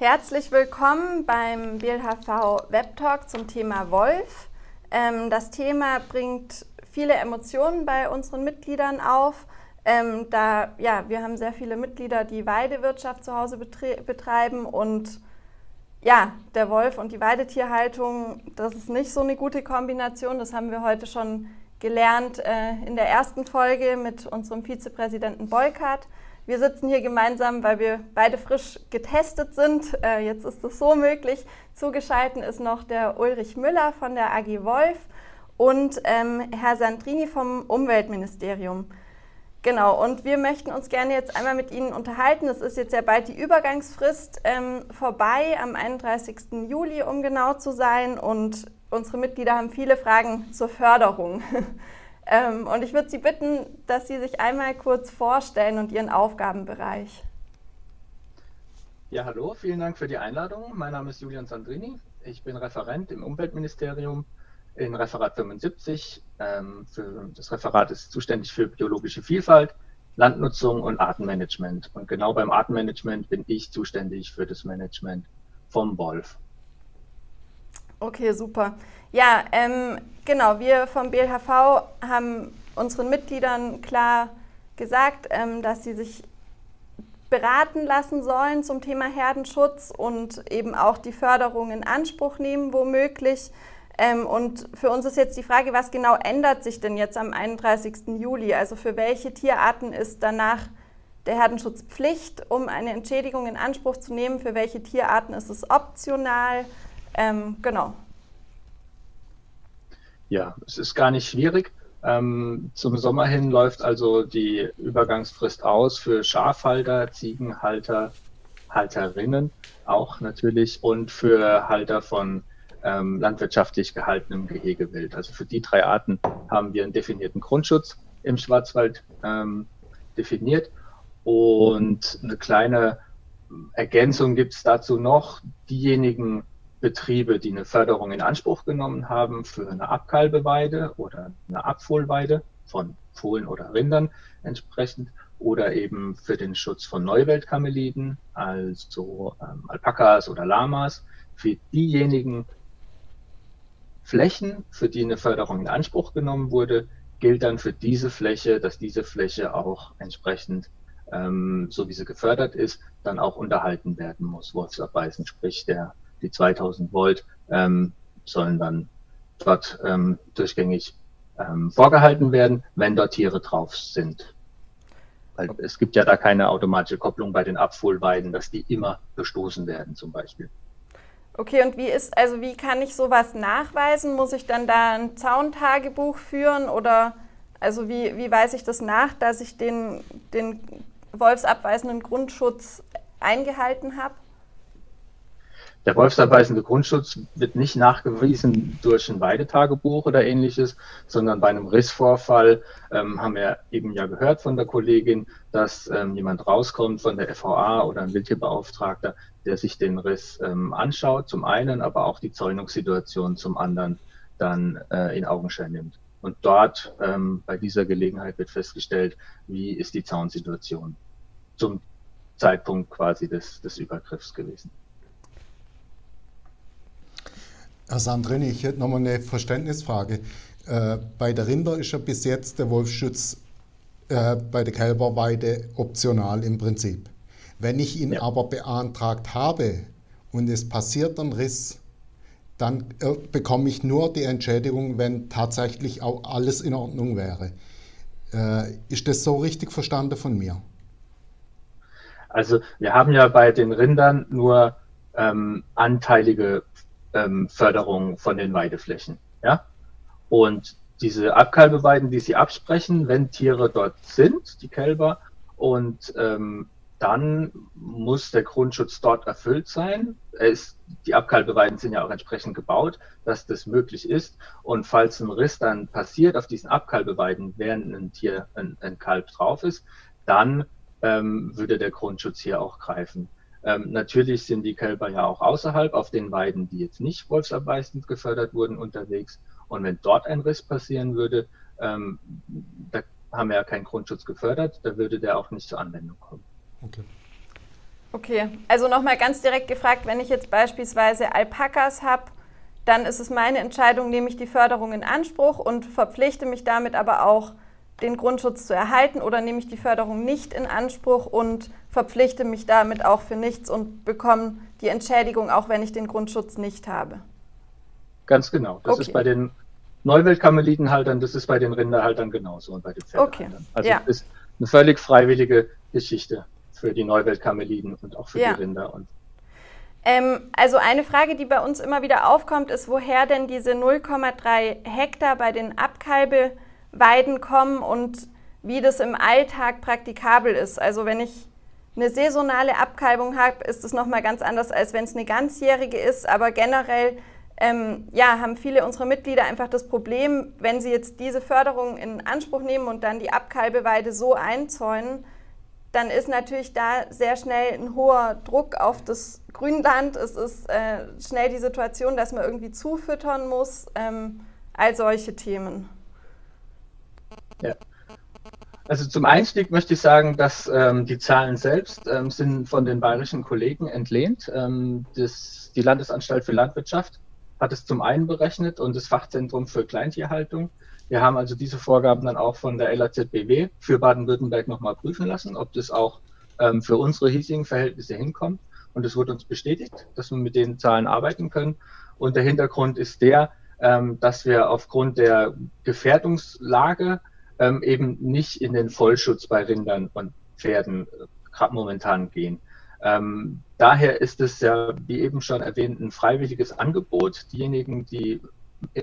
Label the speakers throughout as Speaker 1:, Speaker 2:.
Speaker 1: Herzlich willkommen beim BLHV Web Talk zum Thema Wolf. Ähm, das Thema bringt viele Emotionen bei unseren Mitgliedern auf. Ähm, da, ja, wir haben sehr viele Mitglieder, die Weidewirtschaft zu Hause betreiben und ja, der Wolf und die Weidetierhaltung, das ist nicht so eine gute Kombination. Das haben wir heute schon gelernt äh, in der ersten Folge mit unserem Vizepräsidenten Beukert. Wir sitzen hier gemeinsam, weil wir beide frisch getestet sind. Äh, jetzt ist es so möglich. Zugeschaltet ist noch der Ulrich Müller von der AG Wolf und ähm, Herr Sandrini vom Umweltministerium. Genau, und wir möchten uns gerne jetzt einmal mit Ihnen unterhalten. Es ist jetzt ja bald die Übergangsfrist ähm, vorbei, am 31. Juli, um genau zu sein. Und unsere Mitglieder haben viele Fragen zur Förderung. ähm, und ich würde Sie bitten, dass Sie sich einmal kurz vorstellen und Ihren Aufgabenbereich.
Speaker 2: Ja, hallo, vielen Dank für die Einladung. Mein Name ist Julian Sandrini. Ich bin Referent im Umweltministerium in Referat 75. Ähm, für, das Referat ist zuständig für biologische Vielfalt, Landnutzung und Artenmanagement. Und genau beim Artenmanagement bin ich zuständig für das Management vom Wolf.
Speaker 1: Okay, super. Ja, ähm, genau, wir vom BLHV haben unseren Mitgliedern klar gesagt, ähm, dass sie sich beraten lassen sollen zum Thema Herdenschutz und eben auch die Förderung in Anspruch nehmen, womöglich. Ähm, und für uns ist jetzt die Frage, was genau ändert sich denn jetzt am 31. Juli? Also für welche Tierarten ist danach der Herdenschutz Pflicht, um eine Entschädigung in Anspruch zu nehmen? Für welche Tierarten ist es optional? Ähm, genau.
Speaker 2: Ja, es ist gar nicht schwierig. Ähm, zum Sommer hin läuft also die Übergangsfrist aus für Schafhalter, Ziegenhalter, Halterinnen auch natürlich und für Halter von ähm, landwirtschaftlich gehaltenem Gehegewild. Also für die drei Arten haben wir einen definierten Grundschutz im Schwarzwald ähm, definiert. Und eine kleine Ergänzung gibt es dazu noch. Diejenigen Betriebe, die eine Förderung in Anspruch genommen haben für eine Abkalbeweide oder eine Abfohlweide von Fohlen oder Rindern entsprechend oder eben für den Schutz von Neuweltkameliden, also ähm, Alpakas oder Lamas. Für diejenigen Flächen, für die eine Förderung in Anspruch genommen wurde, gilt dann für diese Fläche, dass diese Fläche auch entsprechend, ähm, so wie sie gefördert ist, dann auch unterhalten werden muss, Wolfsabweisen, sprich der, die 2000 Volt ähm, sollen dann dort ähm, durchgängig ähm, vorgehalten werden, wenn dort Tiere drauf sind. Weil es gibt ja da keine automatische Kopplung bei den Abfuhlweiden, dass die immer bestoßen werden zum Beispiel.
Speaker 1: Okay, und wie ist, also wie kann ich sowas nachweisen? Muss ich dann da ein Zauntagebuch führen oder also wie, wie weiß ich das nach, dass ich den, den wolfsabweisenden Grundschutz eingehalten habe?
Speaker 2: Der wolfsabweisende Grundschutz wird nicht nachgewiesen durch ein Weidetagebuch oder ähnliches, sondern bei einem Rissvorfall ähm, haben wir eben ja gehört von der Kollegin, dass ähm, jemand rauskommt von der FVA oder ein Wildtierbeauftragter, der sich den Riss ähm, anschaut, zum einen, aber auch die Zäunungssituation zum anderen dann äh, in Augenschein nimmt. Und dort ähm, bei dieser Gelegenheit wird festgestellt, wie ist die Zaunsituation zum Zeitpunkt quasi des, des Übergriffs gewesen.
Speaker 3: Herr Sandrini, ich hätte nochmal eine Verständnisfrage. Äh, bei der Rinder ist ja bis jetzt der Wolfsschutz äh, bei der Kälberweide optional im Prinzip. Wenn ich ihn ja. aber beantragt habe und es passiert ein Riss, dann äh, bekomme ich nur die Entschädigung, wenn tatsächlich auch alles in Ordnung wäre. Äh, ist das so richtig verstanden von mir?
Speaker 2: Also wir haben ja bei den Rindern nur ähm, anteilige ähm, Förderung von den Weideflächen. Ja? Und diese Abkalbeweiden, die Sie absprechen, wenn Tiere dort sind, die Kälber, und ähm, dann muss der Grundschutz dort erfüllt sein. Ist, die Abkalbeweiden sind ja auch entsprechend gebaut, dass das möglich ist. Und falls ein Riss dann passiert auf diesen Abkalbeweiden, während ein Tier, ein, ein Kalb drauf ist, dann ähm, würde der Grundschutz hier auch greifen. Ähm, natürlich sind die Kälber ja auch außerhalb auf den Weiden, die jetzt nicht wolfsabweisend gefördert wurden, unterwegs. Und wenn dort ein Riss passieren würde, ähm, da haben wir ja keinen Grundschutz gefördert, da würde der auch nicht zur Anwendung kommen. Okay.
Speaker 1: Okay, also nochmal ganz direkt gefragt, wenn ich jetzt beispielsweise Alpakas habe, dann ist es meine Entscheidung, nehme ich die Förderung in Anspruch und verpflichte mich damit aber auch, den Grundschutz zu erhalten oder nehme ich die Förderung nicht in Anspruch und verpflichte mich damit auch für nichts und bekomme die Entschädigung, auch wenn ich den Grundschutz nicht habe.
Speaker 2: Ganz genau. Das okay. ist bei den Neuweltkarmelitenhaltern, das ist bei den Rinderhaltern genauso und bei den Pferdehaltern. Okay. Also ja. ist eine völlig freiwillige Geschichte für die Neuweltkarmeliden und auch für ja. die Rinder. Und
Speaker 1: ähm, also eine Frage, die bei uns immer wieder aufkommt, ist, woher denn diese 0,3 Hektar bei den Abkalbeweiden kommen und wie das im Alltag praktikabel ist. Also wenn ich eine saisonale Abkalbung habe, ist es nochmal ganz anders, als wenn es eine ganzjährige ist. Aber generell ähm, ja, haben viele unserer Mitglieder einfach das Problem, wenn sie jetzt diese Förderung in Anspruch nehmen und dann die Abkalbeweide so einzäunen, dann ist natürlich da sehr schnell ein hoher Druck auf das Grünland. Es ist äh, schnell die Situation, dass man irgendwie zufüttern muss. Ähm, all solche Themen.
Speaker 2: Ja. Also zum Einstieg möchte ich sagen, dass ähm, die Zahlen selbst ähm, sind von den bayerischen Kollegen entlehnt. Ähm, das, die Landesanstalt für Landwirtschaft hat es zum einen berechnet und das Fachzentrum für Kleintierhaltung. Wir haben also diese Vorgaben dann auch von der LAZBW für Baden-Württemberg nochmal prüfen lassen, ob das auch ähm, für unsere hiesigen Verhältnisse hinkommt. Und es wurde uns bestätigt, dass wir mit den Zahlen arbeiten können. Und der Hintergrund ist der, ähm, dass wir aufgrund der Gefährdungslage ähm, eben nicht in den Vollschutz bei Rindern und Pferden äh, gerade momentan gehen. Ähm, daher ist es ja, wie eben schon erwähnt, ein freiwilliges Angebot. Diejenigen, die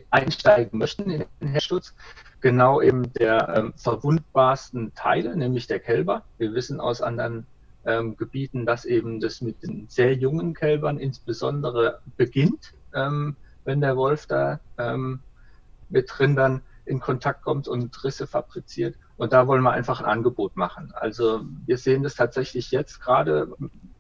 Speaker 2: einsteigen möchten in den Herdschutz, genau eben der ähm, verwundbarsten Teile, nämlich der Kälber. Wir wissen aus anderen ähm, Gebieten, dass eben das mit den sehr jungen Kälbern insbesondere beginnt, ähm, wenn der Wolf da ähm, mit Rindern in Kontakt kommt und Risse fabriziert. Und da wollen wir einfach ein Angebot machen. Also wir sehen das tatsächlich jetzt gerade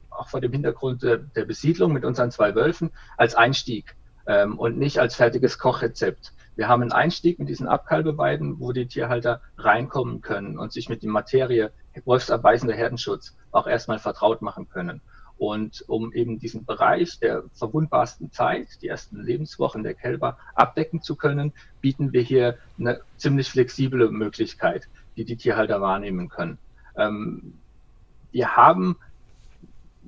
Speaker 2: auch vor dem Hintergrund der, der Besiedlung mit unseren zwei Wölfen als Einstieg ähm, und nicht als fertiges Kochrezept. Wir haben einen Einstieg mit diesen Abkalbeweiden, wo die Tierhalter reinkommen können und sich mit der Materie wolfsabweisender Herdenschutz auch erstmal vertraut machen können. Und um eben diesen Bereich der verwundbarsten Zeit, die ersten Lebenswochen der Kälber abdecken zu können, bieten wir hier eine ziemlich flexible Möglichkeit, die die Tierhalter wahrnehmen können. Ähm, wir haben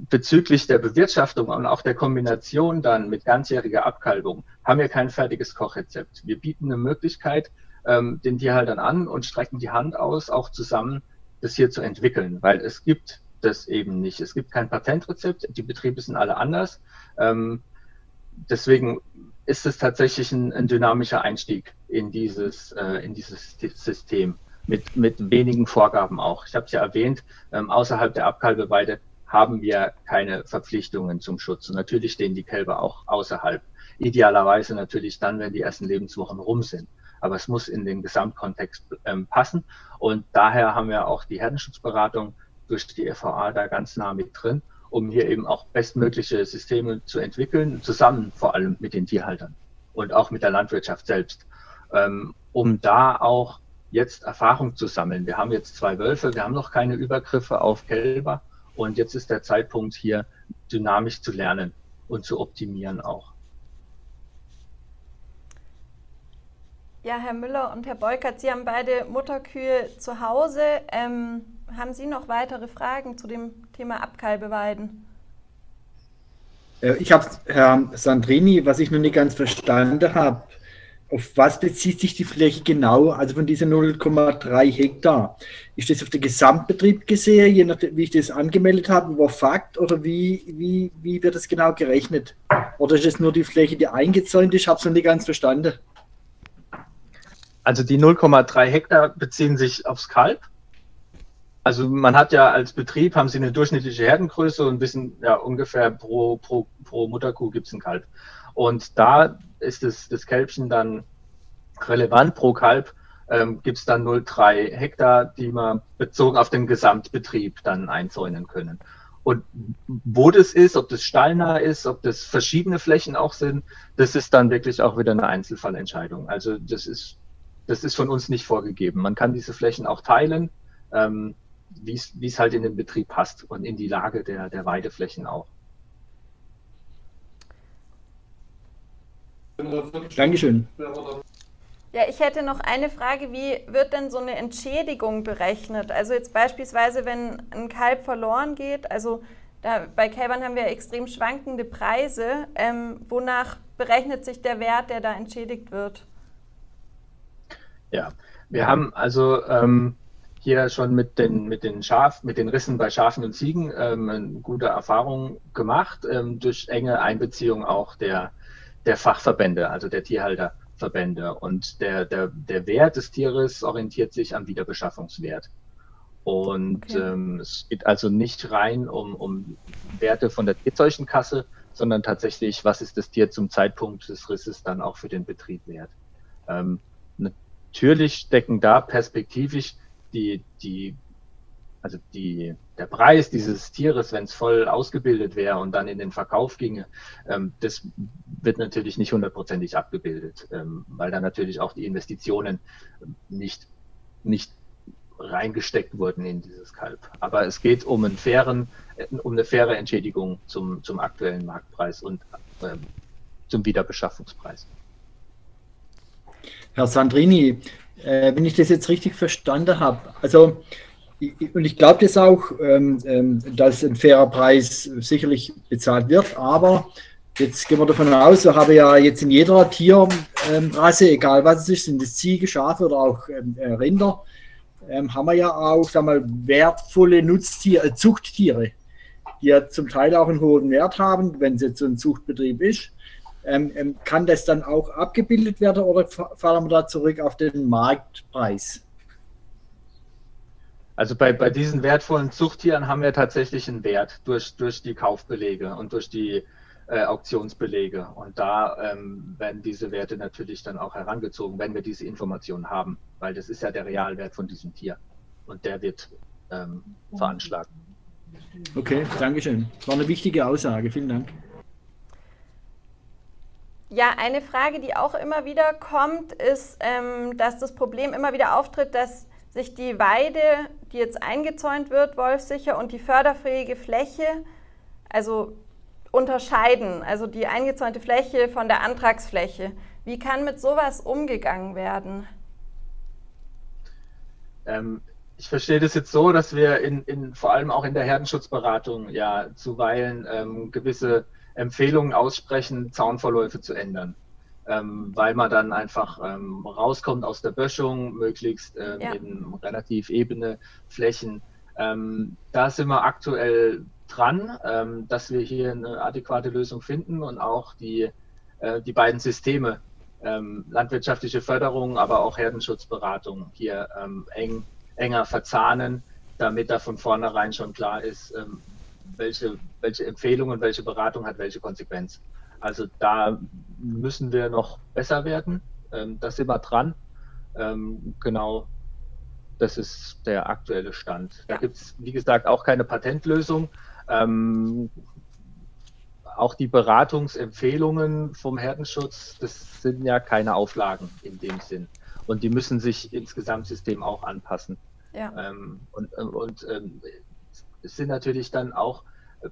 Speaker 2: bezüglich der Bewirtschaftung und auch der Kombination dann mit ganzjähriger Abkalbung haben wir kein fertiges Kochrezept. Wir bieten eine Möglichkeit ähm, den Tierhaltern an und strecken die Hand aus, auch zusammen das hier zu entwickeln, weil es gibt das eben nicht. Es gibt kein Patentrezept, die Betriebe sind alle anders. Ähm, deswegen ist es tatsächlich ein, ein dynamischer Einstieg in dieses, äh, in dieses System mit, mit wenigen Vorgaben auch. Ich habe es ja erwähnt, ähm, außerhalb der Abkalbeweide haben wir keine Verpflichtungen zum Schutz. Und natürlich stehen die Kälber auch außerhalb. Idealerweise natürlich dann, wenn die ersten Lebenswochen rum sind. Aber es muss in den Gesamtkontext ähm, passen. Und daher haben wir auch die Herdenschutzberatung durch die FVA da ganz nah mit drin, um hier eben auch bestmögliche Systeme zu entwickeln, zusammen vor allem mit den Tierhaltern und auch mit der Landwirtschaft selbst, ähm, um da auch jetzt Erfahrung zu sammeln. Wir haben jetzt zwei Wölfe, wir haben noch keine Übergriffe auf Kälber und jetzt ist der Zeitpunkt hier dynamisch zu lernen und zu optimieren auch.
Speaker 1: Ja, Herr Müller und Herr Beukert, Sie haben beide Mutterkühe zu Hause. Ähm, haben Sie noch weitere Fragen zu dem Thema Abkalbeweiden?
Speaker 4: Äh, ich habe Herr Sandrini, was ich noch nicht ganz verstanden habe, auf was bezieht sich die Fläche genau, also von diesen 0,3 Hektar? Ist das auf den Gesamtbetrieb gesehen, je nachdem, wie ich das angemeldet habe, über Fakt oder wie, wie, wie wird das genau gerechnet? Oder ist es nur die Fläche, die eingezäunt ist? Ich habe es noch nicht ganz verstanden.
Speaker 2: Also die 0,3 Hektar beziehen sich aufs Kalb. Also man hat ja als Betrieb, haben sie eine durchschnittliche Herdengröße und wissen ja ungefähr pro, pro, pro Mutterkuh gibt es ein Kalb. Und da ist das, das Kälbchen dann relevant pro Kalb, ähm, gibt es dann 0,3 Hektar, die man bezogen auf den Gesamtbetrieb dann einzäunen können. Und wo das ist, ob das stallnah ist, ob das verschiedene Flächen auch sind, das ist dann wirklich auch wieder eine Einzelfallentscheidung. Also das ist, das ist von uns nicht vorgegeben. Man kann diese Flächen auch teilen. Ähm, wie es halt in den Betrieb passt und in die Lage der, der Weideflächen auch.
Speaker 4: Dankeschön.
Speaker 1: Ja, ich hätte noch eine Frage. Wie wird denn so eine Entschädigung berechnet? Also jetzt beispielsweise, wenn ein Kalb verloren geht, also da, bei Kälbern haben wir extrem schwankende Preise. Ähm, wonach berechnet sich der Wert, der da entschädigt wird?
Speaker 2: Ja, wir haben also ähm, hier schon mit den, mit den Schaf, mit den Rissen bei Schafen und Ziegen ähm, gute Erfahrungen gemacht, ähm, durch enge Einbeziehung auch der, der Fachverbände, also der Tierhalterverbände. Und der, der, der Wert des Tieres orientiert sich am Wiederbeschaffungswert. Und okay. ähm, es geht also nicht rein um, um Werte von der Tierzeugenkasse, sondern tatsächlich, was ist das Tier zum Zeitpunkt des Risses dann auch für den Betrieb wert. Ähm, natürlich stecken da perspektivisch die, die, also die, der Preis dieses Tieres, wenn es voll ausgebildet wäre und dann in den Verkauf ginge, ähm, das wird natürlich nicht hundertprozentig abgebildet, ähm, weil da natürlich auch die Investitionen nicht, nicht reingesteckt wurden in dieses Kalb. Aber es geht um, einen fairen, um eine faire Entschädigung zum, zum aktuellen Marktpreis und ähm, zum Wiederbeschaffungspreis.
Speaker 4: Herr Sandrini, äh, wenn ich das jetzt richtig verstanden habe, also und ich glaube das auch, ähm, ähm, dass ein fairer Preis sicherlich bezahlt wird, aber jetzt gehen wir davon aus, wir haben ja jetzt in jeder Tierrasse, egal was es ist, sind es Ziege, Schafe oder auch ähm, äh, Rinder, ähm, haben wir ja auch sag mal, wertvolle Nutztiere, äh, Zuchttiere, die ja zum Teil auch einen hohen Wert haben, wenn es jetzt so ein Zuchtbetrieb ist. Ähm, ähm, kann das dann auch abgebildet werden oder fallen wir da zurück auf den Marktpreis?
Speaker 2: Also bei, bei diesen wertvollen Zuchttieren haben wir tatsächlich einen Wert durch, durch die Kaufbelege und durch die äh, Auktionsbelege. Und da ähm, werden diese Werte natürlich dann auch herangezogen, wenn wir diese Informationen haben, weil das ist ja der Realwert von diesem Tier und der wird ähm, veranschlagt.
Speaker 4: Okay, Dankeschön. Das war eine wichtige Aussage. Vielen Dank.
Speaker 1: Ja, eine Frage, die auch immer wieder kommt, ist, ähm, dass das Problem immer wieder auftritt, dass sich die Weide, die jetzt eingezäunt wird, wolfsicher, und die förderfähige Fläche, also unterscheiden, also die eingezäunte Fläche von der Antragsfläche. Wie kann mit sowas umgegangen werden?
Speaker 2: Ähm, ich verstehe das jetzt so, dass wir in, in, vor allem auch in der Herdenschutzberatung ja zuweilen ähm, gewisse Empfehlungen aussprechen, Zaunverläufe zu ändern. Ähm, weil man dann einfach ähm, rauskommt aus der Böschung, möglichst ähm, ja. in relativ ebene Flächen. Ähm, da sind wir aktuell dran, ähm, dass wir hier eine adäquate Lösung finden und auch die, äh, die beiden Systeme, ähm, landwirtschaftliche Förderung, aber auch Herdenschutzberatung hier eng, enger verzahnen, damit da von vornherein schon klar ist, welche, welche Empfehlung und welche Beratung hat welche Konsequenz. Also da müssen wir noch besser werden. Ähm, da sind wir dran. Ähm, genau, das ist der aktuelle Stand. Da gibt es, wie gesagt, auch keine Patentlösung. Ähm, auch die Beratungsempfehlungen vom Herdenschutz, das sind ja keine Auflagen in dem Sinn. Und die müssen sich ins Gesamtsystem auch anpassen. Ja. Ähm, und und ähm, es sind natürlich dann auch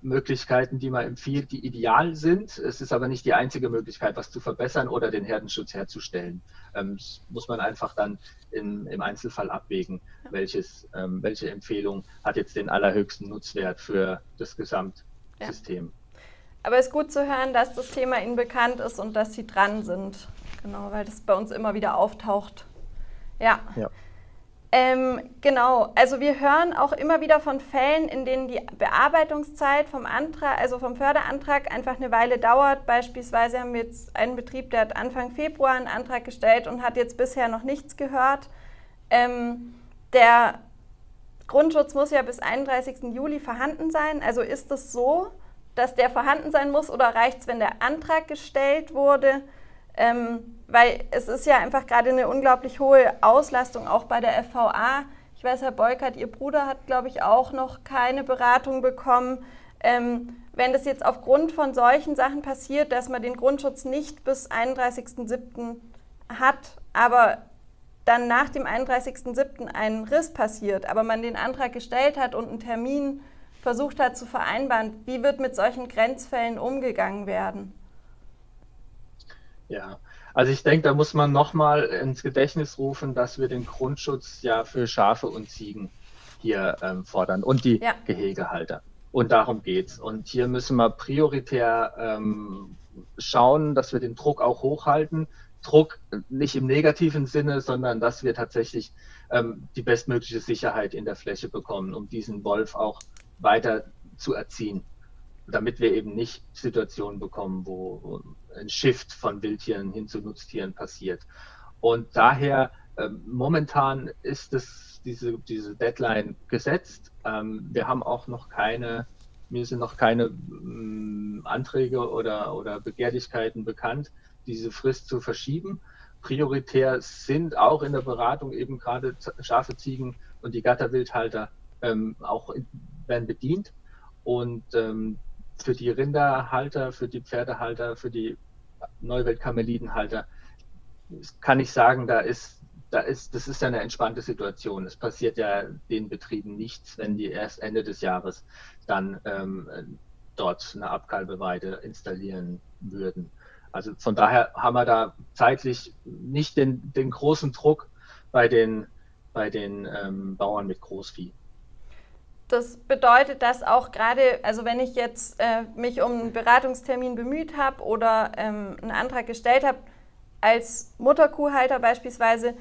Speaker 2: Möglichkeiten, die man empfiehlt, die ideal sind. Es ist aber nicht die einzige Möglichkeit, was zu verbessern oder den Herdenschutz herzustellen. Ähm, das muss man einfach dann in, im Einzelfall abwägen, welches, ähm, welche Empfehlung hat jetzt den allerhöchsten Nutzwert für das Gesamtsystem. Ja.
Speaker 1: Aber es ist gut zu hören, dass das Thema Ihnen bekannt ist und dass Sie dran sind. Genau, weil das bei uns immer wieder auftaucht. Ja. ja. Ähm, genau, also wir hören auch immer wieder von Fällen, in denen die Bearbeitungszeit vom Antrag, also vom Förderantrag einfach eine Weile dauert. Beispielsweise haben wir jetzt einen Betrieb, der hat Anfang Februar einen Antrag gestellt und hat jetzt bisher noch nichts gehört. Ähm, der Grundschutz muss ja bis 31. Juli vorhanden sein. Also ist es so, dass der vorhanden sein muss oder reicht es, wenn der Antrag gestellt wurde? Ähm, weil es ist ja einfach gerade eine unglaublich hohe Auslastung auch bei der FVA. Ich weiß, Herr Beukert, Ihr Bruder hat, glaube ich, auch noch keine Beratung bekommen. Ähm, wenn das jetzt aufgrund von solchen Sachen passiert, dass man den Grundschutz nicht bis 31.07. hat, aber dann nach dem 31.07. ein Riss passiert, aber man den Antrag gestellt hat und einen Termin versucht hat zu vereinbaren, wie wird mit solchen Grenzfällen umgegangen werden?
Speaker 2: Ja, also ich denke, da muss man nochmal ins Gedächtnis rufen, dass wir den Grundschutz ja für Schafe und Ziegen hier ähm, fordern und die ja. Gehegehalter. Und darum geht's. Und hier müssen wir prioritär ähm, schauen, dass wir den Druck auch hochhalten. Druck nicht im negativen Sinne, sondern dass wir tatsächlich ähm, die bestmögliche Sicherheit in der Fläche bekommen, um diesen Wolf auch weiter zu erziehen, damit wir eben nicht Situationen bekommen, wo ein Shift von Wildtieren hin zu Nutztieren passiert. Und daher ähm, momentan ist es diese, diese Deadline gesetzt. Ähm, wir haben auch noch keine, mir sind noch keine ähm, Anträge oder, oder Begehrlichkeiten bekannt, diese Frist zu verschieben. Prioritär sind auch in der Beratung eben gerade Schafe, Ziegen und die Gatterwildhalter ähm, auch werden bedient. Und ähm, für die Rinderhalter, für die Pferdehalter, für die Neuweltkamelidenhalter kann ich sagen, da ist, da ist, das ist eine entspannte Situation. Es passiert ja den Betrieben nichts, wenn die erst Ende des Jahres dann ähm, dort eine Abkalbeweide installieren würden. Also von daher haben wir da zeitlich nicht den, den großen Druck bei den, bei den ähm, Bauern mit Großvieh.
Speaker 1: Das bedeutet, dass auch gerade, also wenn ich jetzt äh, mich um einen Beratungstermin bemüht habe oder ähm, einen Antrag gestellt habe, als Mutterkuhhalter beispielsweise,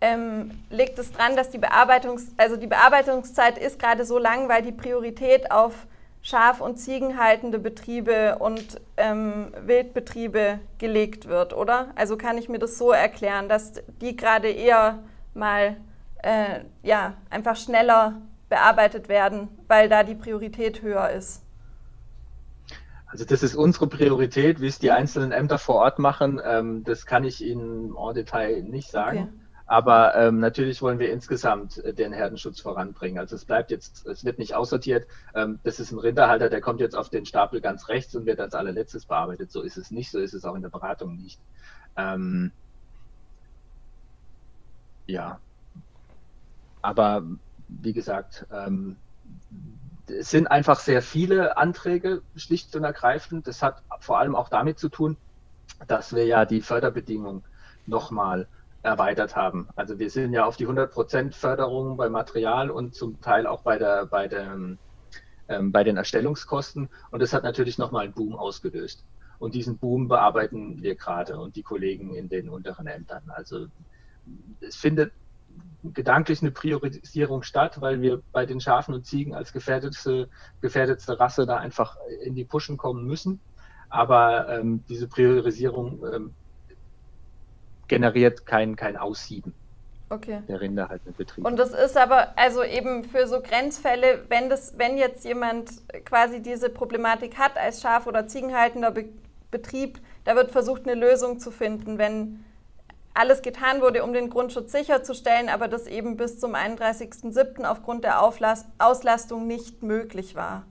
Speaker 1: ähm, liegt es dran, dass die Bearbeitungs also die Bearbeitungszeit ist gerade so lang, weil die Priorität auf Schaf- und Ziegenhaltende Betriebe und ähm, Wildbetriebe gelegt wird, oder? Also kann ich mir das so erklären, dass die gerade eher mal äh, ja, einfach schneller bearbeitet werden, weil da die Priorität höher ist?
Speaker 2: Also das ist unsere Priorität, wie es die einzelnen Ämter vor Ort machen. Ähm, das kann ich Ihnen en Detail nicht sagen. Okay. Aber ähm, natürlich wollen wir insgesamt äh, den Herdenschutz voranbringen. Also es bleibt jetzt, es wird nicht aussortiert. Ähm, das ist ein Rinderhalter, der kommt jetzt auf den Stapel ganz rechts und wird als allerletztes bearbeitet. So ist es nicht, so ist es auch in der Beratung nicht. Ähm, ja. Aber wie gesagt, ähm, es sind einfach sehr viele Anträge, schlicht und ergreifend. Das hat vor allem auch damit zu tun, dass wir ja die Förderbedingungen nochmal erweitert haben. Also wir sind ja auf die 100% Förderung bei Material und zum Teil auch bei, der, bei, der, ähm, bei den Erstellungskosten. Und das hat natürlich nochmal einen Boom ausgelöst. Und diesen Boom bearbeiten wir gerade und die Kollegen in den unteren Ämtern. Also es findet gedanklich eine Priorisierung statt, weil wir bei den Schafen und Ziegen als gefährdete, gefährdetste Rasse da einfach in die Puschen kommen müssen. Aber ähm, diese Priorisierung ähm, generiert kein, kein Aussieben
Speaker 1: okay.
Speaker 2: der Rinder halt mit Betrieb.
Speaker 1: Und das ist aber also eben für so Grenzfälle, wenn das, wenn jetzt jemand quasi diese Problematik hat als Schaf- oder Ziegenhaltender Be Betrieb, da wird versucht, eine Lösung zu finden, wenn alles getan wurde, um den Grundschutz sicherzustellen, aber das eben bis zum 31.07. aufgrund der Auflast Auslastung nicht möglich war.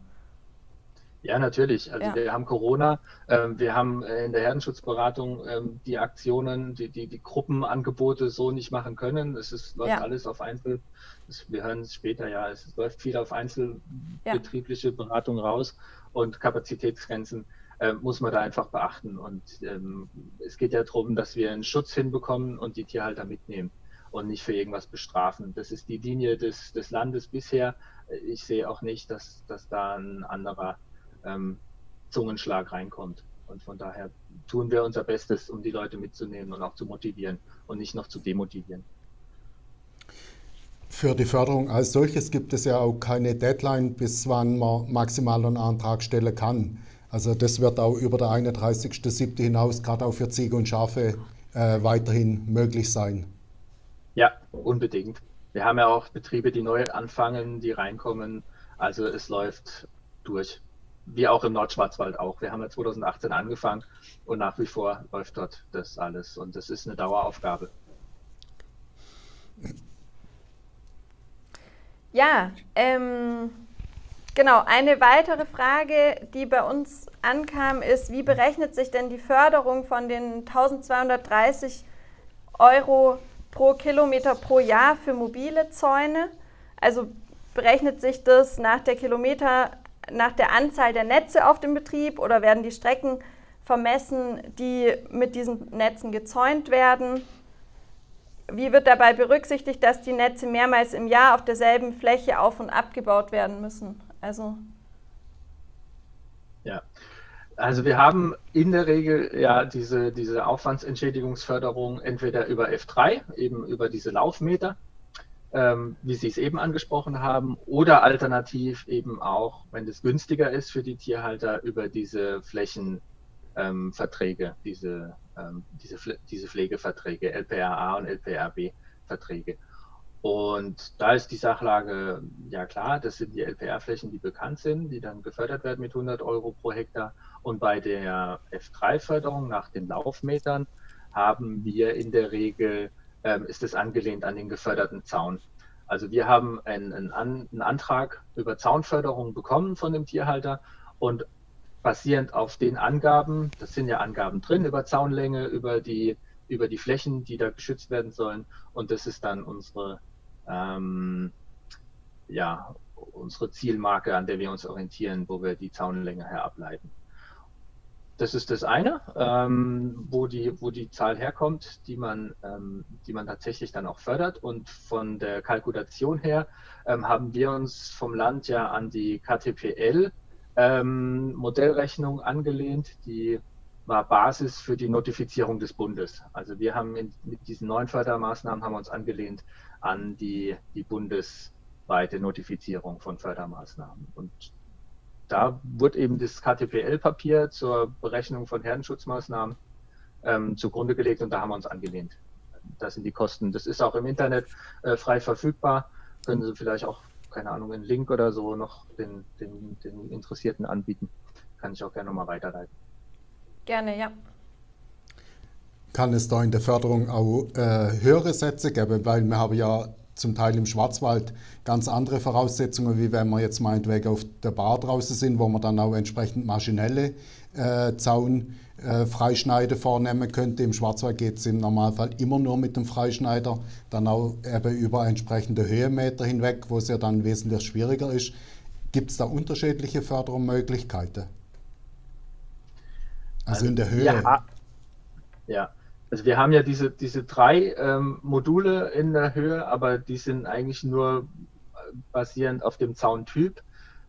Speaker 2: Ja, natürlich. Also ja. wir haben Corona, ähm, wir haben äh, in der Herdenschutzberatung ähm, die Aktionen, die, die, die Gruppenangebote so nicht machen können. Es ist, läuft ja. alles auf Einzel, das, wir hören es später ja, es läuft viel auf einzelbetriebliche ja. Beratung raus und Kapazitätsgrenzen äh, muss man da einfach beachten. Und ähm, es geht ja darum, dass wir einen Schutz hinbekommen und die Tierhalter mitnehmen und nicht für irgendwas bestrafen. Das ist die Linie des, des Landes bisher. Ich sehe auch nicht, dass, dass da ein anderer ähm, Zungenschlag reinkommt. Und von daher tun wir unser Bestes, um die Leute mitzunehmen und auch zu motivieren und nicht noch zu demotivieren.
Speaker 3: Für die Förderung als solches gibt es ja auch keine Deadline, bis wann man maximal einen Antrag stellen kann. Also das wird auch über der 31.07. hinaus, gerade auch für Ziege und Schafe, äh, weiterhin möglich sein.
Speaker 2: Ja, unbedingt. Wir haben ja auch Betriebe, die neu anfangen, die reinkommen. Also es läuft durch. Wie auch im Nordschwarzwald auch. Wir haben ja 2018 angefangen und nach wie vor läuft dort das alles. Und das ist eine Daueraufgabe.
Speaker 1: Ja, ähm, Genau, eine weitere Frage, die bei uns ankam, ist, wie berechnet sich denn die Förderung von den 1230 Euro pro Kilometer pro Jahr für mobile Zäune. Also berechnet sich das nach der Kilometer, nach der Anzahl der Netze auf dem Betrieb oder werden die Strecken vermessen, die mit diesen Netzen gezäunt werden? Wie wird dabei berücksichtigt, dass die Netze mehrmals im Jahr auf derselben Fläche auf- und abgebaut werden müssen? Also
Speaker 2: ja, also wir haben in der Regel ja diese, diese Aufwandsentschädigungsförderung entweder über F3, eben über diese Laufmeter, ähm, wie Sie es eben angesprochen haben, oder alternativ eben auch, wenn es günstiger ist für die Tierhalter, über diese Flächenverträge, ähm, diese, ähm, diese, diese Pflegeverträge, LPRA und LPRB-Verträge. Und da ist die Sachlage ja klar, das sind die LPR-Flächen, die bekannt sind, die dann gefördert werden mit 100 Euro pro Hektar. Und bei der F3-Förderung nach den Laufmetern haben wir in der Regel, ähm, ist es angelehnt an den geförderten Zaun. Also wir haben einen, einen, einen Antrag über Zaunförderung bekommen von dem Tierhalter und basierend auf den Angaben, das sind ja Angaben drin über Zaunlänge, über die, über die Flächen, die da geschützt werden sollen. Und das ist dann unsere ähm, ja, unsere Zielmarke, an der wir uns orientieren, wo wir die Zaunlänge her ableiten. Das ist das eine, ähm, wo, die, wo die Zahl herkommt, die man, ähm, die man tatsächlich dann auch fördert. Und von der Kalkulation her ähm, haben wir uns vom Land ja an die KTPL ähm, Modellrechnung angelehnt, die war Basis für die Notifizierung des Bundes. Also wir haben in, mit diesen neuen Fördermaßnahmen haben wir uns angelehnt an die, die bundesweite Notifizierung von Fördermaßnahmen. Und da wird eben das KTPL-Papier zur Berechnung von Herdenschutzmaßnahmen ähm, zugrunde gelegt und da haben wir uns angelehnt. Das sind die Kosten. Das ist auch im Internet äh, frei verfügbar. Können Sie vielleicht auch, keine Ahnung, einen Link oder so noch den, den, den Interessierten anbieten. Kann ich auch gerne nochmal weiterleiten.
Speaker 1: Gerne, ja
Speaker 3: kann es da in der Förderung auch äh, höhere Sätze geben, weil wir haben ja zum Teil im Schwarzwald ganz andere Voraussetzungen, wie wenn wir jetzt meinetwegen auf der Bar draußen sind, wo man dann auch entsprechend maschinelle äh, Zaunfreischneide äh, vornehmen könnte. Im Schwarzwald geht es im Normalfall immer nur mit dem Freischneider, dann auch eben über entsprechende Höhenmeter hinweg, wo es ja dann wesentlich schwieriger ist. Gibt es da unterschiedliche Förderungsmöglichkeiten?
Speaker 2: Also, also in der Höhe. Ja, ja. Also wir haben ja diese, diese drei ähm, Module in der Höhe, aber die sind eigentlich nur basierend auf dem Zauntyp.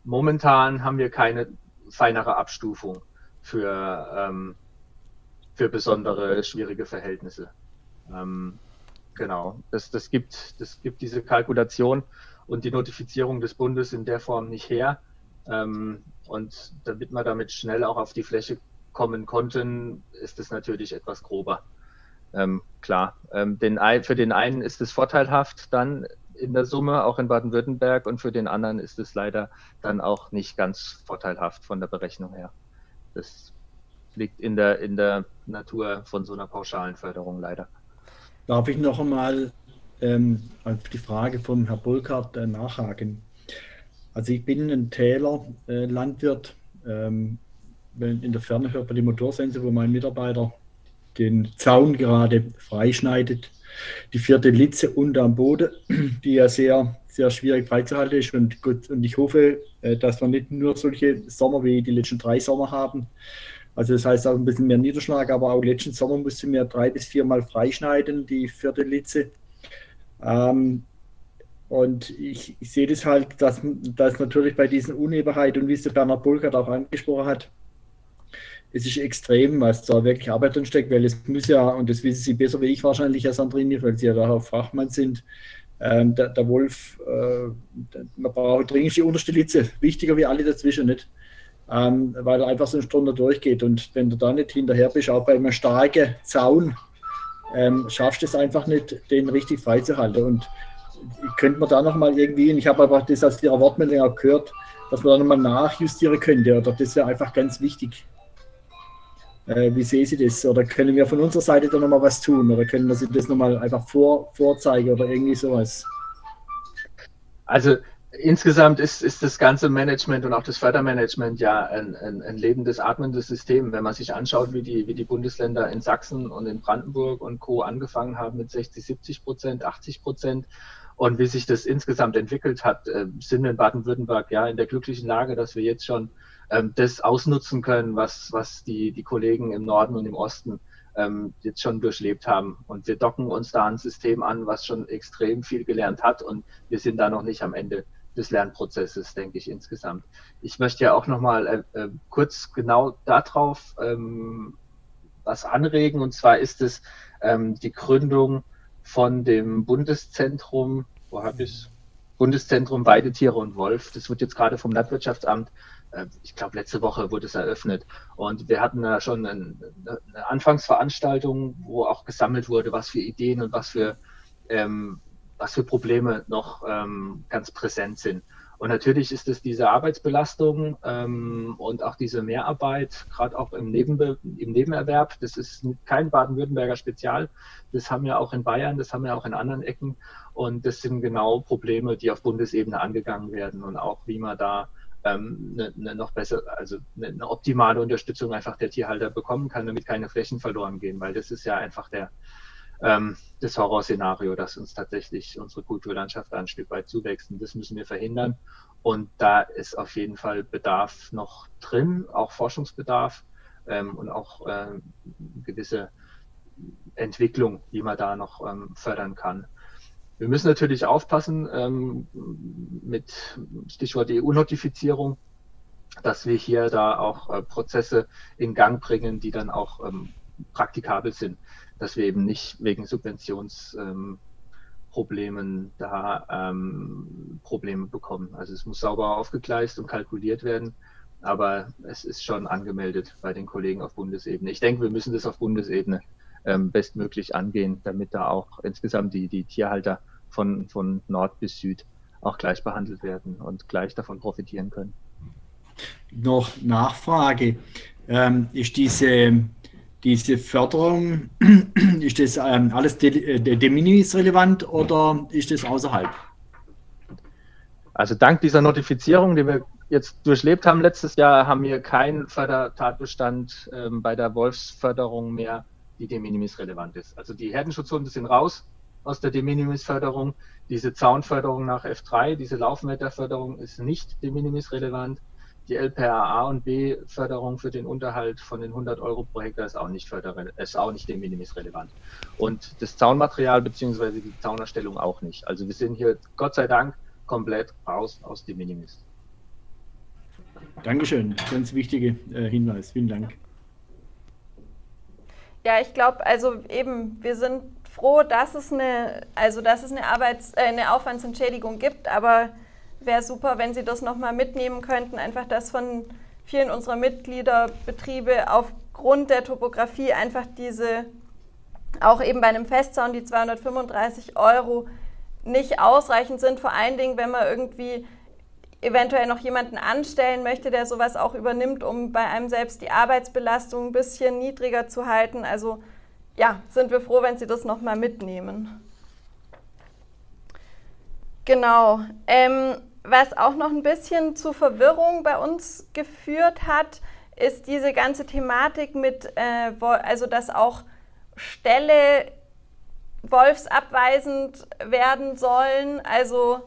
Speaker 2: Momentan haben wir keine feinere Abstufung für, ähm, für besondere schwierige Verhältnisse. Ähm, genau, das, das, gibt, das gibt diese Kalkulation und die Notifizierung des Bundes in der Form nicht her. Ähm, und damit wir damit schnell auch auf die Fläche kommen konnten, ist es natürlich etwas grober. Ähm, klar, ähm, den, für den einen ist es vorteilhaft dann in der Summe, auch in Baden-Württemberg, und für den anderen ist es leider dann auch nicht ganz vorteilhaft von der Berechnung her. Das liegt in der, in der Natur von so einer pauschalen Förderung leider.
Speaker 4: Darf ich noch einmal ähm, auf die Frage von Herrn Burkhardt äh, nachhaken? Also ich bin ein Täler, äh. Ähm, in der Ferne hört man die Motorsense, wo mein Mitarbeiter den Zaun gerade freischneidet. Die vierte Litze unter am Boden, die ja sehr, sehr schwierig freizuhalten ist. Und, gut, und ich hoffe, äh, dass wir nicht nur solche Sommer wie die letzten drei Sommer haben. Also das heißt auch ein bisschen mehr Niederschlag, aber auch letzten Sommer mussten wir drei bis viermal freischneiden, die vierte Litze. Ähm, und ich, ich, sehe das halt, dass, dass natürlich bei diesen Unebenheiten und wie es der Bernhard Bulkert auch angesprochen hat, es ist extrem, was da wirklich Arbeit drin steckt, weil es muss ja, und das wissen Sie besser wie ich wahrscheinlich, Herr Sandrini, weil Sie ja da auch Fachmann sind, ähm, der, der, Wolf, äh, man braucht dringend die unterste Litze, wichtiger wie alle dazwischen, nicht? Ähm, weil er einfach so ein Stunde durchgeht und wenn du da nicht hinterher bist, auch bei einem starken Zaun, ähm, schaffst du es einfach nicht, den richtig freizuhalten und könnte man da nochmal irgendwie, ich habe aber das aus Ihrer Wortmeldung auch gehört, dass man da nochmal nachjustieren könnte, oder das ist ja einfach ganz wichtig. Äh, wie sehen Sie das? Oder können wir von unserer Seite da nochmal was tun? Oder können wir Sie das nochmal einfach vor, vorzeigen oder irgendwie sowas?
Speaker 2: Also insgesamt ist, ist das ganze Management und auch das Fördermanagement ja ein, ein, ein, lebendes, atmendes System. Wenn man sich anschaut, wie die, wie die Bundesländer in Sachsen und in Brandenburg und Co. angefangen haben mit 60, 70 Prozent, 80 Prozent und wie sich das insgesamt entwickelt hat, äh, sind wir in Baden-Württemberg ja in der glücklichen Lage, dass wir jetzt schon das ausnutzen können, was, was die, die Kollegen im Norden und im Osten ähm, jetzt schon durchlebt haben. Und wir docken uns da ein System an, was schon extrem viel gelernt hat und wir sind da noch nicht am Ende des Lernprozesses, denke ich insgesamt. Ich möchte ja auch nochmal äh, äh, kurz genau darauf ähm, was anregen und zwar ist es ähm, die Gründung von dem Bundeszentrum, wo habe ich Bundeszentrum Weidetiere und Wolf. Das wird jetzt gerade vom Landwirtschaftsamt ich glaube, letzte Woche wurde es eröffnet. Und wir hatten da schon eine, eine Anfangsveranstaltung, wo auch gesammelt wurde, was für Ideen und was für, ähm, was für Probleme noch ähm, ganz präsent sind. Und natürlich ist es diese Arbeitsbelastung ähm, und auch diese Mehrarbeit, gerade auch im, Nebenbe im Nebenerwerb. Das ist kein Baden-Württemberger Spezial. Das haben wir auch in Bayern, das haben wir auch in anderen Ecken. Und das sind genau Probleme, die auf Bundesebene angegangen werden und auch wie man da ähm, eine, eine noch besser, also eine, eine, optimale Unterstützung einfach der Tierhalter bekommen kann, damit keine Flächen verloren gehen, weil das ist ja einfach der ähm, das Horrorszenario, dass uns tatsächlich unsere Kulturlandschaft ein Stück weit zuwächst. Und das müssen wir verhindern. Und da ist auf jeden Fall Bedarf noch drin, auch Forschungsbedarf ähm, und auch ähm, gewisse Entwicklung, die man da noch ähm, fördern kann. Wir müssen natürlich aufpassen ähm, mit Stichwort EU-Notifizierung, dass wir hier da auch äh, Prozesse in Gang bringen, die dann auch ähm, praktikabel sind, dass wir eben nicht wegen Subventionsproblemen ähm, da ähm, Probleme bekommen. Also es muss sauber aufgegleist und kalkuliert werden, aber es ist schon angemeldet bei den Kollegen auf Bundesebene. Ich denke, wir müssen das auf Bundesebene bestmöglich angehen, damit da auch insgesamt die, die Tierhalter von, von Nord bis Süd auch gleich behandelt werden und gleich davon profitieren können.
Speaker 4: Noch Nachfrage. Ähm, ist diese, diese Förderung, ist das ähm, alles de, de, de minimis relevant oder ist das außerhalb?
Speaker 2: Also dank dieser Notifizierung, die wir jetzt durchlebt haben letztes Jahr, haben wir keinen Fördertatbestand ähm, bei der Wolfsförderung mehr, die de minimis relevant ist. Also die Herdenschutzhunde sind raus aus der De Minimis-Förderung. Diese Zaunförderung nach F3, diese Laufmeterförderung ist nicht De Minimis relevant. Die LPRA und B-Förderung für den Unterhalt von den 100 Euro pro Hektar ist auch nicht, ist auch nicht De Minimis relevant. Und das Zaunmaterial beziehungsweise die Zaunerstellung auch nicht. Also wir sind hier Gott sei Dank komplett raus aus De Minimis.
Speaker 4: Dankeschön, ganz wichtiger äh, Hinweis. Vielen Dank.
Speaker 1: Ja, ich glaube, also eben, wir sind froh, dass es eine, also dass es eine, Arbeits-, äh, eine Aufwandsentschädigung gibt, aber wäre super, wenn Sie das nochmal mitnehmen könnten, einfach dass von vielen unserer Mitgliederbetriebe aufgrund der Topografie einfach diese, auch eben bei einem Festzaun, die 235 Euro nicht ausreichend sind, vor allen Dingen, wenn man irgendwie eventuell noch jemanden anstellen möchte, der sowas auch übernimmt, um bei einem selbst die Arbeitsbelastung ein bisschen niedriger zu halten. Also ja, sind wir froh, wenn Sie das nochmal mitnehmen. Genau. Ähm, was auch noch ein bisschen zu Verwirrung bei uns geführt hat, ist diese ganze Thematik mit, äh, also dass auch Ställe wolfsabweisend werden sollen. Also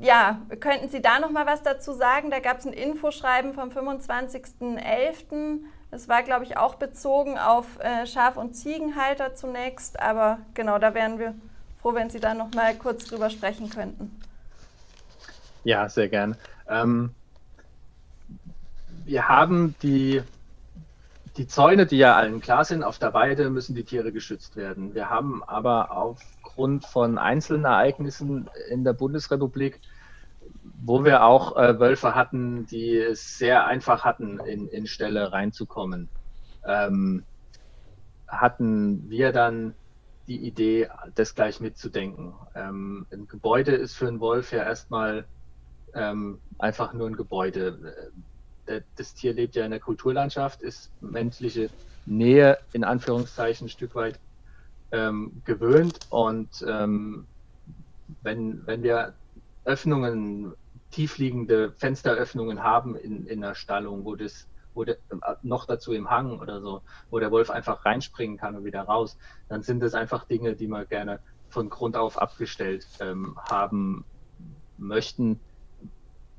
Speaker 1: ja, könnten Sie da noch mal was dazu sagen? Da gab es ein Infoschreiben vom 25.11. Das war, glaube ich, auch bezogen auf äh, Schaf- und Ziegenhalter zunächst, aber genau, da wären wir froh, wenn Sie da noch mal kurz drüber sprechen könnten.
Speaker 2: Ja, sehr gerne. Ähm, wir haben die, die Zäune, die ja allen klar sind, auf der Weide müssen die Tiere geschützt werden. Wir haben aber aufgrund von einzelnen Ereignissen in der Bundesrepublik wo wir auch äh, Wölfe hatten, die es sehr einfach hatten, in, in Ställe reinzukommen, ähm, hatten wir dann die Idee, das gleich mitzudenken. Ähm, ein Gebäude ist für einen Wolf ja erstmal ähm, einfach nur ein Gebäude. Äh, das Tier lebt ja in der Kulturlandschaft, ist menschliche Nähe in Anführungszeichen ein Stück weit ähm, gewöhnt und ähm, wenn, wenn wir Öffnungen, tiefliegende Fensteröffnungen haben in, in der Stallung, wo das wo der, noch dazu im Hang oder so, wo der Wolf einfach reinspringen kann und wieder raus, dann sind das einfach Dinge, die man gerne von Grund auf abgestellt ähm, haben möchten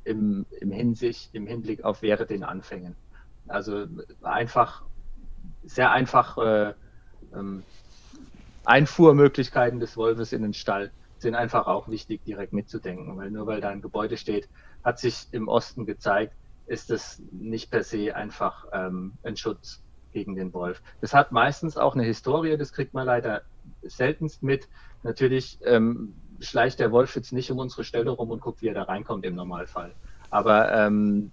Speaker 2: im, im, Hinsicht, im Hinblick auf während den Anfängen. Also einfach, sehr einfach äh, ähm, Einfuhrmöglichkeiten des Wolfes in den Stall sind einfach auch wichtig, direkt mitzudenken, weil nur weil da ein Gebäude steht, hat sich im Osten gezeigt, ist es nicht per se einfach ähm, ein Schutz gegen den Wolf. Das hat meistens auch eine Historie, das kriegt man leider seltenst mit. Natürlich ähm, schleicht der Wolf jetzt nicht um unsere Stelle rum und guckt, wie er da reinkommt im Normalfall. Aber ähm,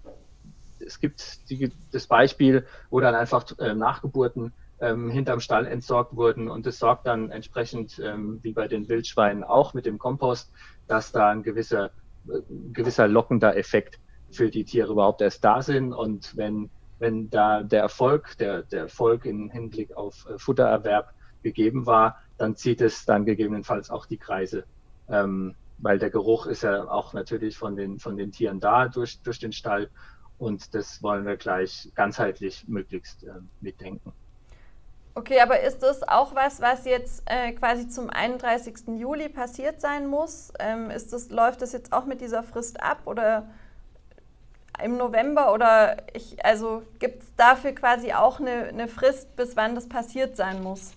Speaker 2: es gibt die, das Beispiel, wo dann einfach äh, Nachgeburten ähm, hinterm Stall entsorgt wurden und es sorgt dann entsprechend, ähm, wie bei den Wildschweinen auch mit dem Kompost, dass da ein gewisser, äh, gewisser lockender Effekt für die Tiere überhaupt erst da sind. Und wenn, wenn da der Erfolg, der, der Erfolg im Hinblick auf äh, Futtererwerb gegeben war, dann zieht es dann gegebenenfalls auch die Kreise. Ähm, weil der Geruch ist ja auch natürlich von den, von den Tieren da durch, durch den Stall. Und das wollen wir gleich ganzheitlich möglichst äh, mitdenken.
Speaker 1: Okay, aber ist das auch was, was jetzt äh, quasi zum 31. Juli passiert sein muss? Ähm, ist das, läuft das jetzt auch mit dieser Frist ab oder im November oder ich, also gibt es dafür quasi auch eine, eine Frist, bis wann das passiert sein muss?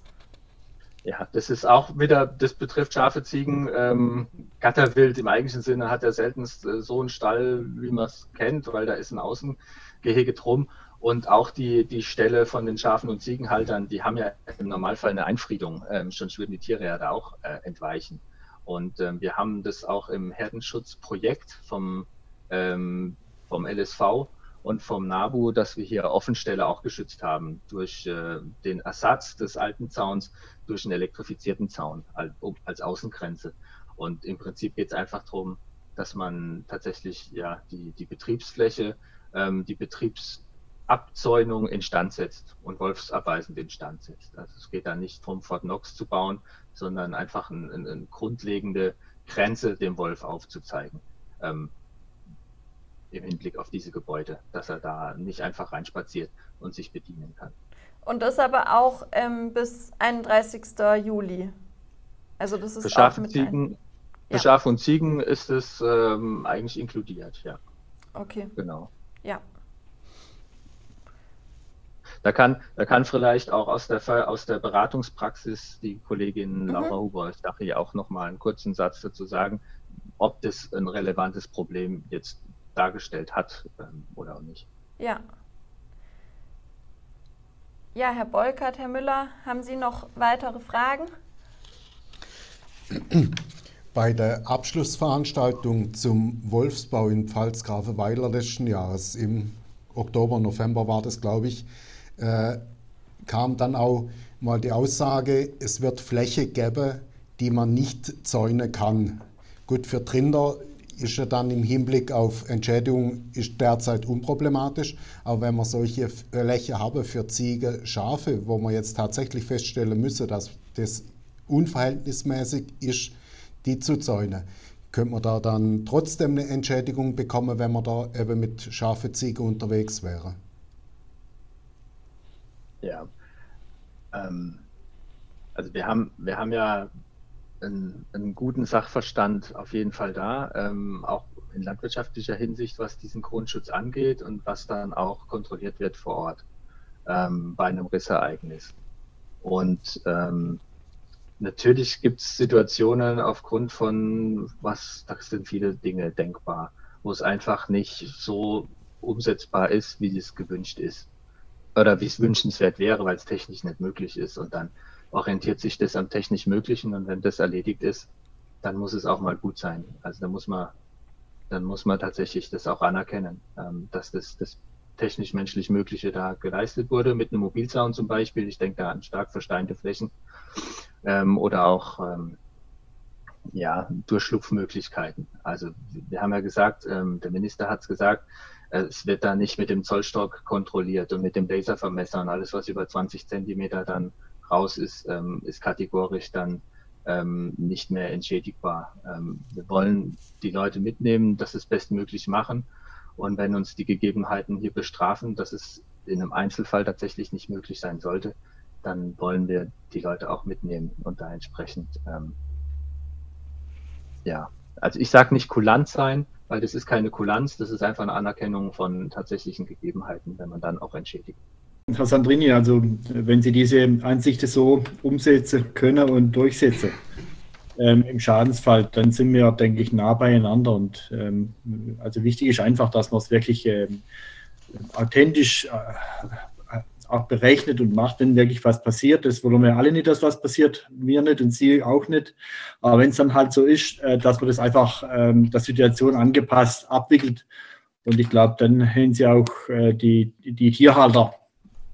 Speaker 2: Ja, das ist auch wieder, das betrifft Schafe, Ziegen. Ähm, Gatterwild im eigentlichen Sinne hat ja seltenst äh, so einen Stall, wie man es kennt, weil da ist ein Außengehege drum. Und auch die, die Ställe von den Schafen und Ziegenhaltern, die haben ja im Normalfall eine Einfriedung, ähm, sonst würden die Tiere ja da auch äh, entweichen. Und ähm, wir haben das auch im Herdenschutzprojekt vom ähm, vom LSV und vom NABU, dass wir hier Offenstelle auch geschützt haben durch äh, den Ersatz des alten Zauns durch einen elektrifizierten Zaun als, als Außengrenze. Und im Prinzip geht es einfach darum, dass man tatsächlich ja die, die Betriebsfläche, ähm, die Betriebsabzäunung instand setzt und wolfsabweisend instand setzt. Also es geht da nicht darum, Fort Knox zu bauen, sondern einfach eine ein, ein grundlegende Grenze dem Wolf aufzuzeigen. Ähm, im Hinblick auf diese Gebäude, dass er da nicht einfach reinspaziert und sich bedienen kann.
Speaker 1: Und das aber auch ähm, bis 31. Juli. Also das ist
Speaker 2: für Schafe, auch Ziegen, ja. für Schafe und Ziegen ist es ähm, eigentlich inkludiert, ja.
Speaker 1: Okay.
Speaker 2: Genau.
Speaker 1: Ja.
Speaker 2: Da kann, da kann vielleicht auch aus der, aus der Beratungspraxis die Kollegin mhm. Laura Huber-Stachi auch nochmal einen kurzen Satz dazu sagen, ob das ein relevantes Problem jetzt dargestellt hat ähm, oder auch nicht.
Speaker 1: Ja. Ja, Herr Bolkert, Herr Müller, haben Sie noch weitere Fragen?
Speaker 3: Bei der Abschlussveranstaltung zum Wolfsbau in Pfalz-Grafenweiler letzten Jahres, im Oktober, November war das, glaube ich, äh, kam dann auch mal die Aussage, es wird Fläche geben, die man nicht zäunen kann. Gut, für Trinder ist ja dann im Hinblick auf Entschädigung ist derzeit unproblematisch. Aber wenn wir solche Fläche haben für Ziege, Schafe, wo wir jetzt tatsächlich feststellen müssen, dass das unverhältnismäßig ist, die zu zäunen, könnte man da dann trotzdem eine Entschädigung bekommen, wenn man da eben mit Schafe, Ziege unterwegs wäre?
Speaker 2: Ja. Ähm, also wir haben, wir haben ja einen, einen guten Sachverstand auf jeden Fall da, ähm, auch in landwirtschaftlicher Hinsicht, was diesen Grundschutz angeht und was dann auch kontrolliert wird vor Ort ähm, bei einem Rissereignis. Und ähm, natürlich gibt es Situationen aufgrund von, was, da sind viele Dinge denkbar, wo es einfach nicht so umsetzbar ist, wie es gewünscht ist. Oder wie es wünschenswert wäre, weil es technisch nicht möglich ist. Und dann orientiert sich das am technisch Möglichen und wenn das erledigt ist, dann muss es auch mal gut sein. Also da muss man, dann muss man tatsächlich das auch anerkennen, ähm, dass das, das technisch-menschlich Mögliche da geleistet wurde, mit einem Mobilzaun zum Beispiel. Ich denke da an stark versteinte Flächen ähm, oder auch ähm, ja, Durchschlupfmöglichkeiten. Also wir haben ja gesagt, der Minister hat es gesagt, es wird da nicht mit dem Zollstock kontrolliert und mit dem Laservermesser und alles, was über 20 Zentimeter dann raus ist, ähm, ist kategorisch dann ähm, nicht mehr entschädigbar. Ähm, wir wollen die Leute mitnehmen, das es bestmöglich machen. Und wenn uns die Gegebenheiten hier bestrafen, dass es in einem Einzelfall tatsächlich nicht möglich sein sollte, dann wollen wir die Leute auch mitnehmen und da entsprechend, ähm, ja, also ich sage nicht kulant sein, weil das ist keine Kulanz, das ist einfach eine Anerkennung von tatsächlichen Gegebenheiten, wenn man dann auch entschädigt.
Speaker 4: Herr Sandrini, also wenn Sie diese Ansichten so umsetzen können und durchsetzen ähm, im Schadensfall, dann sind wir, denke ich, nah beieinander. Und ähm, also wichtig ist einfach, dass man es wirklich ähm, authentisch äh, auch berechnet und macht, wenn wirklich was passiert. Das wollen wir alle nicht, dass was passiert, wir nicht und Sie auch nicht. Aber wenn es dann halt so ist, äh, dass man das einfach ähm, der Situation angepasst abwickelt. Und ich glaube, dann haben Sie auch äh, die, die Tierhalter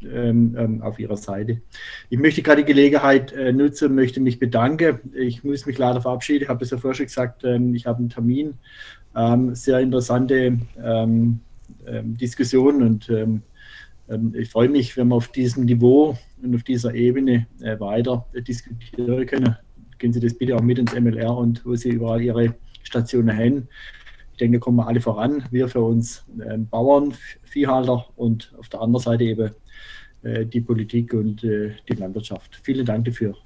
Speaker 4: ähm, ähm, auf Ihrer Seite. Ich möchte gerade die Gelegenheit äh, nutzen, möchte mich bedanken. Ich muss mich leider verabschieden. Ich habe es ja vorher schon gesagt, ähm, ich habe einen Termin. Ähm, sehr interessante ähm, Diskussion und ich freue mich, wenn wir auf diesem Niveau und auf dieser Ebene äh, weiter äh, diskutieren können. Gehen Sie das bitte auch mit ins MLR und wo Sie überall Ihre Stationen haben. Ich denke, da kommen wir alle voran. Wir für uns Bauern, Viehhalter und auf der anderen Seite eben äh, die Politik und die Landwirtschaft. Vielen Dank dafür.